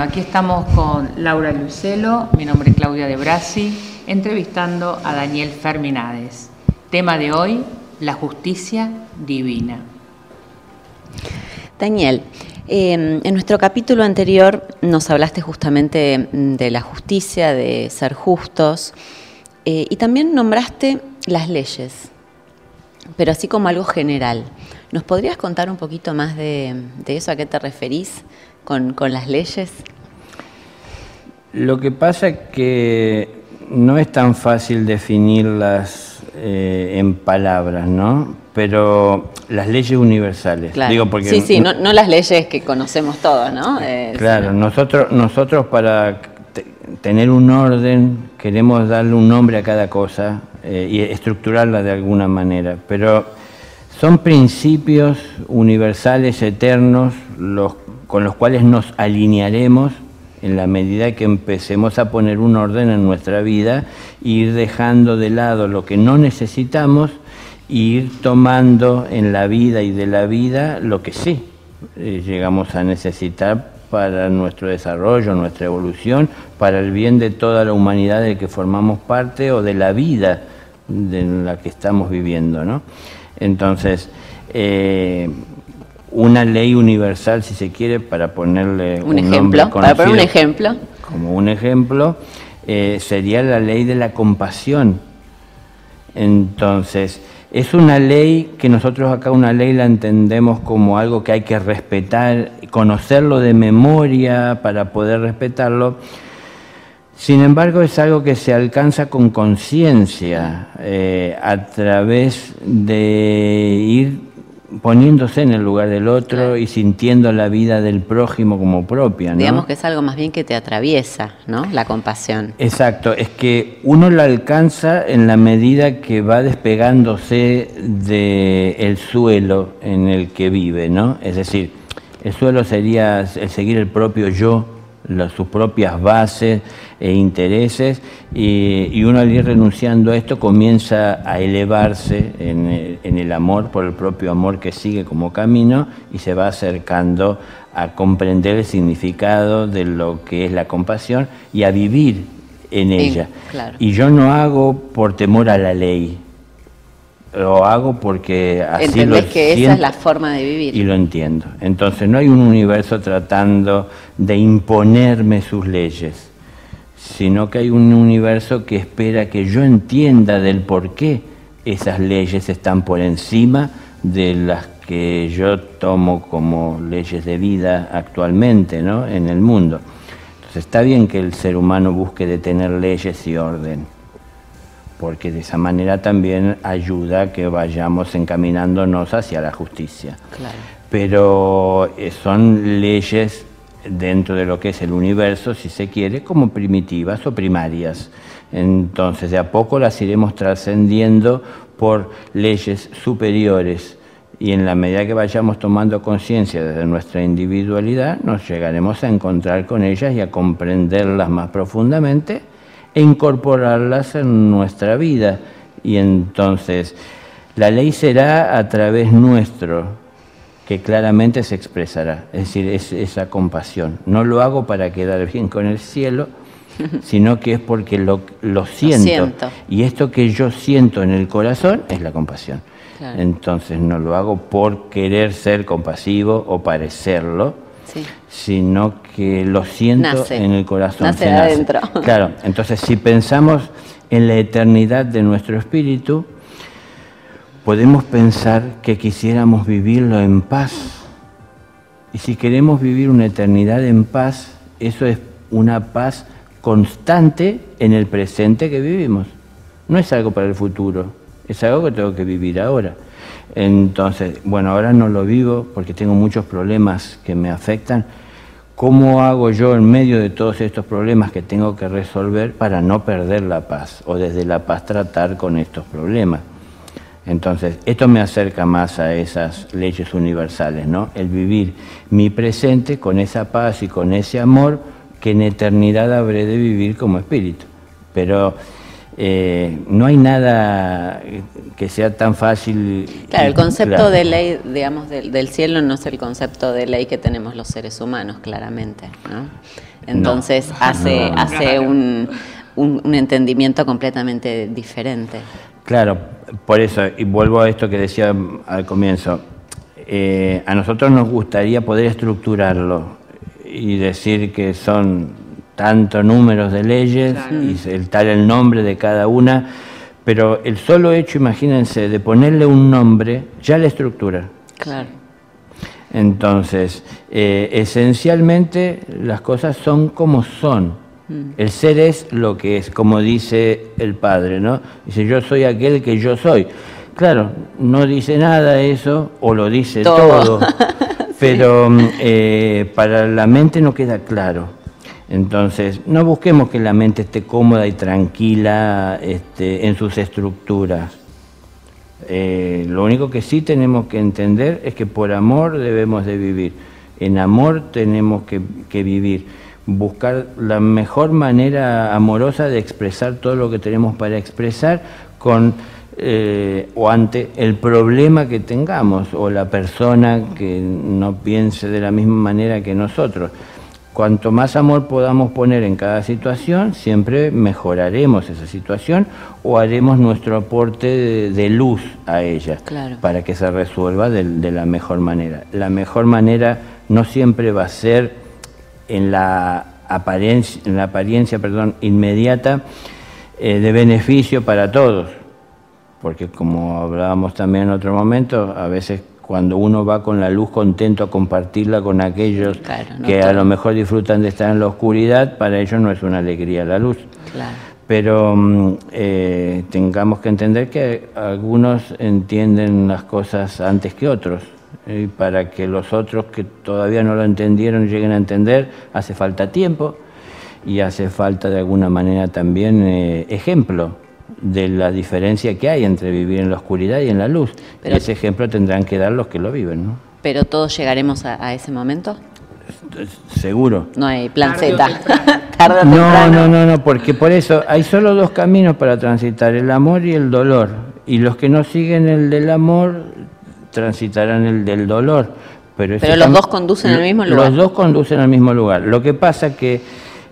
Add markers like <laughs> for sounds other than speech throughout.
Aquí estamos con Laura Lucelo, mi nombre es Claudia de Brasi, entrevistando a Daniel Ferminades. Tema de hoy, la justicia divina. Daniel, em, en nuestro capítulo anterior nos hablaste justamente de la justicia, de ser justos, eh, y también nombraste las leyes, pero así como algo general. ¿Nos podrías contar un poquito más de, eso? ¿A qué te referís con, las leyes? Lo que pasa es que no es tan fácil definirlas eh, en palabras, ¿no? Pero las leyes universales. Digo porque sí, sí, no, las leyes que conocemos todos, ¿no? Eh, claro, nosotros, nosotros para tener un orden queremos darle un nombre a cada cosa eh, y estructurarla de alguna manera, pero son principios universales, eternos, los, con los cuales nos alinearemos en la medida que empecemos a poner un orden en nuestra vida ir dejando de lado lo que no necesitamos ir tomando en la vida y de la vida lo que sí eh, llegamos a necesitar para nuestro desarrollo, nuestra evolución, para el bien de toda la humanidad de que formamos parte o de la vida de la que estamos viviendo. ¿no? Entonces, eh, una ley universal, si se quiere, para ponerle un, ejemplo, para poner un ejemplo, como un ejemplo, eh, sería la ley de la compasión. Entonces, es una ley que nosotros acá una ley la entendemos como algo que hay que respetar, conocerlo de memoria para poder respetarlo. Sin embargo, es algo que se alcanza con conciencia eh, a través de ir poniéndose en el lugar del otro y sintiendo la vida del prójimo como propia. Digamos que es algo más bien que te atraviesa, ¿no? La compasión. Exacto, es que uno la alcanza en la medida que va despegándose del suelo en el que vive, ¿no? Es decir, el suelo sería el seguir el propio yo, sus propias bases e intereses y, uno al ir renunciando a esto comienza a elevarse en el, amor por el propio amor que sigue como camino y se va acercando a comprender el significado de lo que es la compasión y a vivir en ella. Y yo no hago por temor a la ley, lo hago porque así Entendés que esa es la forma de vivir. Y lo entiendo. Entonces no hay un universo tratando de imponerme sus leyes, sino que hay un universo que espera que yo entienda del por qué esas leyes están por encima de las que yo tomo como leyes de vida actualmente ¿no? en el mundo. Entonces está bien que el ser humano busque de tener leyes y orden porque de esa manera también ayuda a que vayamos encaminándonos hacia la justicia. Pero eh, son leyes dentro de lo que es el universo, si se quiere, como primitivas o primarias. Entonces, de a poco las iremos trascendiendo por leyes superiores y en la medida que vayamos tomando conciencia desde nuestra individualidad, nos llegaremos a encontrar con ellas y a comprenderlas más profundamente e incorporarlas en nuestra vida. Y entonces la ley será a través nuestro que claramente se expresará, es decir, es esa compasión. No lo hago para quedar bien con el cielo, <laughs> sino que es porque lo, siento. Y esto que yo siento en el corazón es la compasión. Entonces no lo hago por querer ser compasivo o parecerlo, sino que lo siento en el corazón. Nace se adentro. <laughs> Claro, entonces si pensamos en la eternidad de nuestro espíritu, podemos pensar que quisiéramos vivirlo en paz. Y si queremos vivir una eternidad en paz, eso es una paz constante en el presente que vivimos. No es algo para el futuro, es algo que tengo que vivir ahora. Entonces, bueno, ahora no lo vivo porque tengo muchos problemas que me afectan. ¿Cómo hago yo en medio de todos estos problemas que tengo que resolver para no perder la paz o desde la paz tratar con estos problemas? Entonces, esto me acerca más a esas leyes universales, ¿no? El vivir mi presente con esa paz y con ese amor que en eternidad habré de vivir como espíritu. Pero eh, no hay nada que sea tan fácil. Claro, el concepto de ley, digamos, del, cielo no es el concepto de ley que tenemos los seres humanos, claramente. ¿no? Entonces hace, hace un, un, entendimiento completamente diferente. Claro, por eso, y vuelvo a esto que decía al comienzo, eh, a nosotros nos gustaría poder estructurarlo y decir que son tantos números de leyes y el tal el nombre de cada una, pero el solo hecho, imagínense, de ponerle un nombre, ya la estructura. Claro. Entonces, eh, esencialmente las cosas son como son. Mm. El ser es lo que es, como dice el Padre, ¿no? Dice, yo soy aquel que yo soy. Claro, no dice nada eso, o lo dice todo, <laughs> pero mm, eh, para la mente no queda claro. Entonces, no busquemos que la mente esté cómoda y tranquila este, en sus estructuras. Eh, lo único que sí tenemos que entender es que por amor debemos de vivir. En amor tenemos que, vivir. Buscar la mejor manera amorosa de expresar todo lo que tenemos para expresar con eh, o ante el problema que tengamos o la persona que no piense de la misma manera que nosotros. Cuanto más amor podamos poner en cada situación, siempre mejoraremos esa situación o haremos nuestro aporte de, luz a ella para que se resuelva de, la mejor manera. La mejor manera no siempre va a ser en la apariencia, en la apariencia perdón, inmediata eh, de beneficio para todos, porque como hablábamos también en otro momento, a veces cuando uno va con la luz contento a compartirla con aquellos que a lo mejor disfrutan de estar en la oscuridad, para ellos no es una alegría la luz. Pero mm, eh, tengamos que entender que algunos entienden las cosas antes que otros. Y para que los otros que todavía no lo entendieron lleguen a entender, hace falta tiempo y hace falta de alguna manera también eh, ejemplo de la diferencia que hay entre vivir en la oscuridad y en la luz. ese ejemplo tendrán que dar los que lo viven, ¿no? ¿Pero todos llegaremos a, ese momento? Seguro. No hay plan Z. <laughs> no, no, no, no, porque por eso hay solo dos caminos para transitar, el amor y el dolor. Y los que no siguen el del amor transitarán el del dolor. Pero, Pero los dos conducen al mismo lugar. Los dos conducen al mismo lugar. Lo que pasa que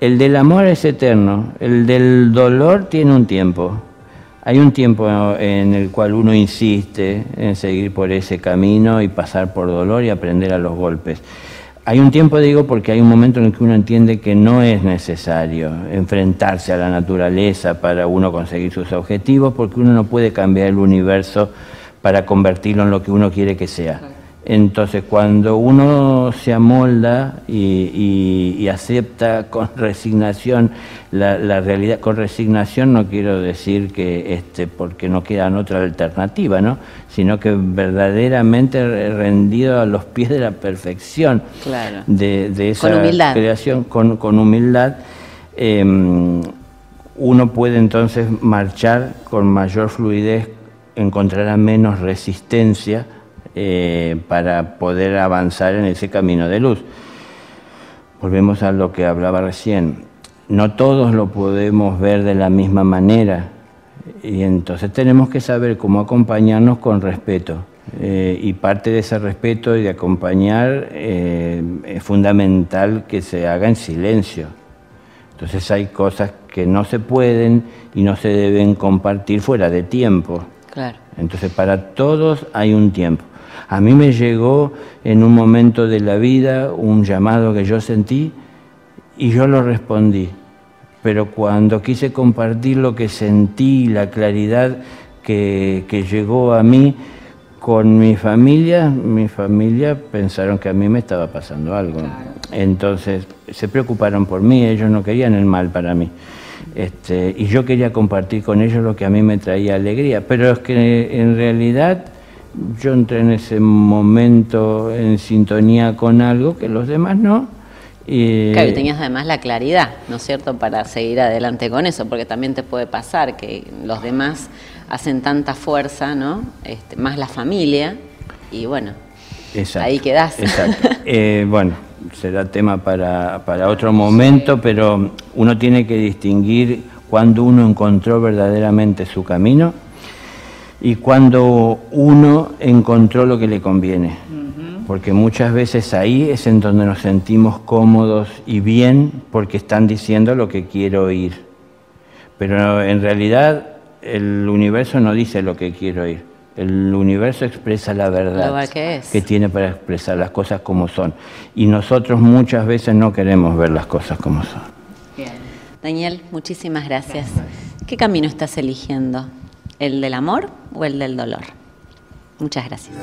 el del amor es eterno, el del dolor tiene un tiempo. Hay un tiempo en el cual uno insiste en seguir por ese camino y pasar por dolor y aprender a los golpes. Hay un tiempo, digo, porque hay un momento en el que uno entiende que no es necesario enfrentarse a la naturaleza para uno conseguir sus objetivos, porque uno no puede cambiar el universo para convertirlo en lo que uno quiere que sea. Entonces, cuando uno se amolda y, acepta con <laughs> resignación la, realidad, con resignación no quiero decir que este, porque no queda otra alternativa, ¿no? sino que verdaderamente rendido a los pies de la perfección de, esa creación, con, humildad, em, uno puede entonces marchar con mayor fluidez, encontrará menos resistencia eh, para poder avanzar en ese camino de luz. Volvemos a lo que hablaba recién. No todos lo podemos ver de la misma manera y entonces tenemos que saber cómo acompañarnos con respeto. Eh, y parte de ese respeto y de acompañar eh, es fundamental que se haga en silencio. Entonces hay cosas que no se pueden y no se deben compartir fuera de tiempo. Claro. Entonces para todos hay un tiempo. A mí me llegó en un momento de la vida un llamado que yo sentí y yo lo respondí. Pero cuando quise compartir lo que sentí, la claridad que, llegó a mí con mi familia, mi familia pensaron que a mí me estaba pasando algo. Entonces se preocuparon por mí, ellos no querían el mal para mí. Este, y yo quería compartir con ellos lo que a mí me traía alegría. Pero es que en realidad yo entré en ese momento en sintonía con algo que los demás no. Y... Claro, tenías además la claridad, ¿no es cierto?, para seguir adelante con eso, porque también te puede pasar que los demás hacen tanta fuerza, ¿no? Este, más la familia, y bueno, ahí quedás. Exacto. <laughs> Eh, bueno, será tema para, para otro momento, pero uno tiene que distinguir cuando uno encontró verdaderamente su camino y cuando uno encontró lo que le conviene. Porque muchas veces ahí es en donde nos sentimos cómodos y bien porque están diciendo lo que quiero oír. Pero en realidad el universo no dice lo que quiero oír. El universo expresa la verdad que, que, tiene para expresar las cosas como son. Y nosotros muchas veces no queremos ver las cosas como son. Bien. Daniel, muchísimas gracias. ¿Qué camino estás eligiendo? ¿El del amor o el del dolor? Muchas gracias.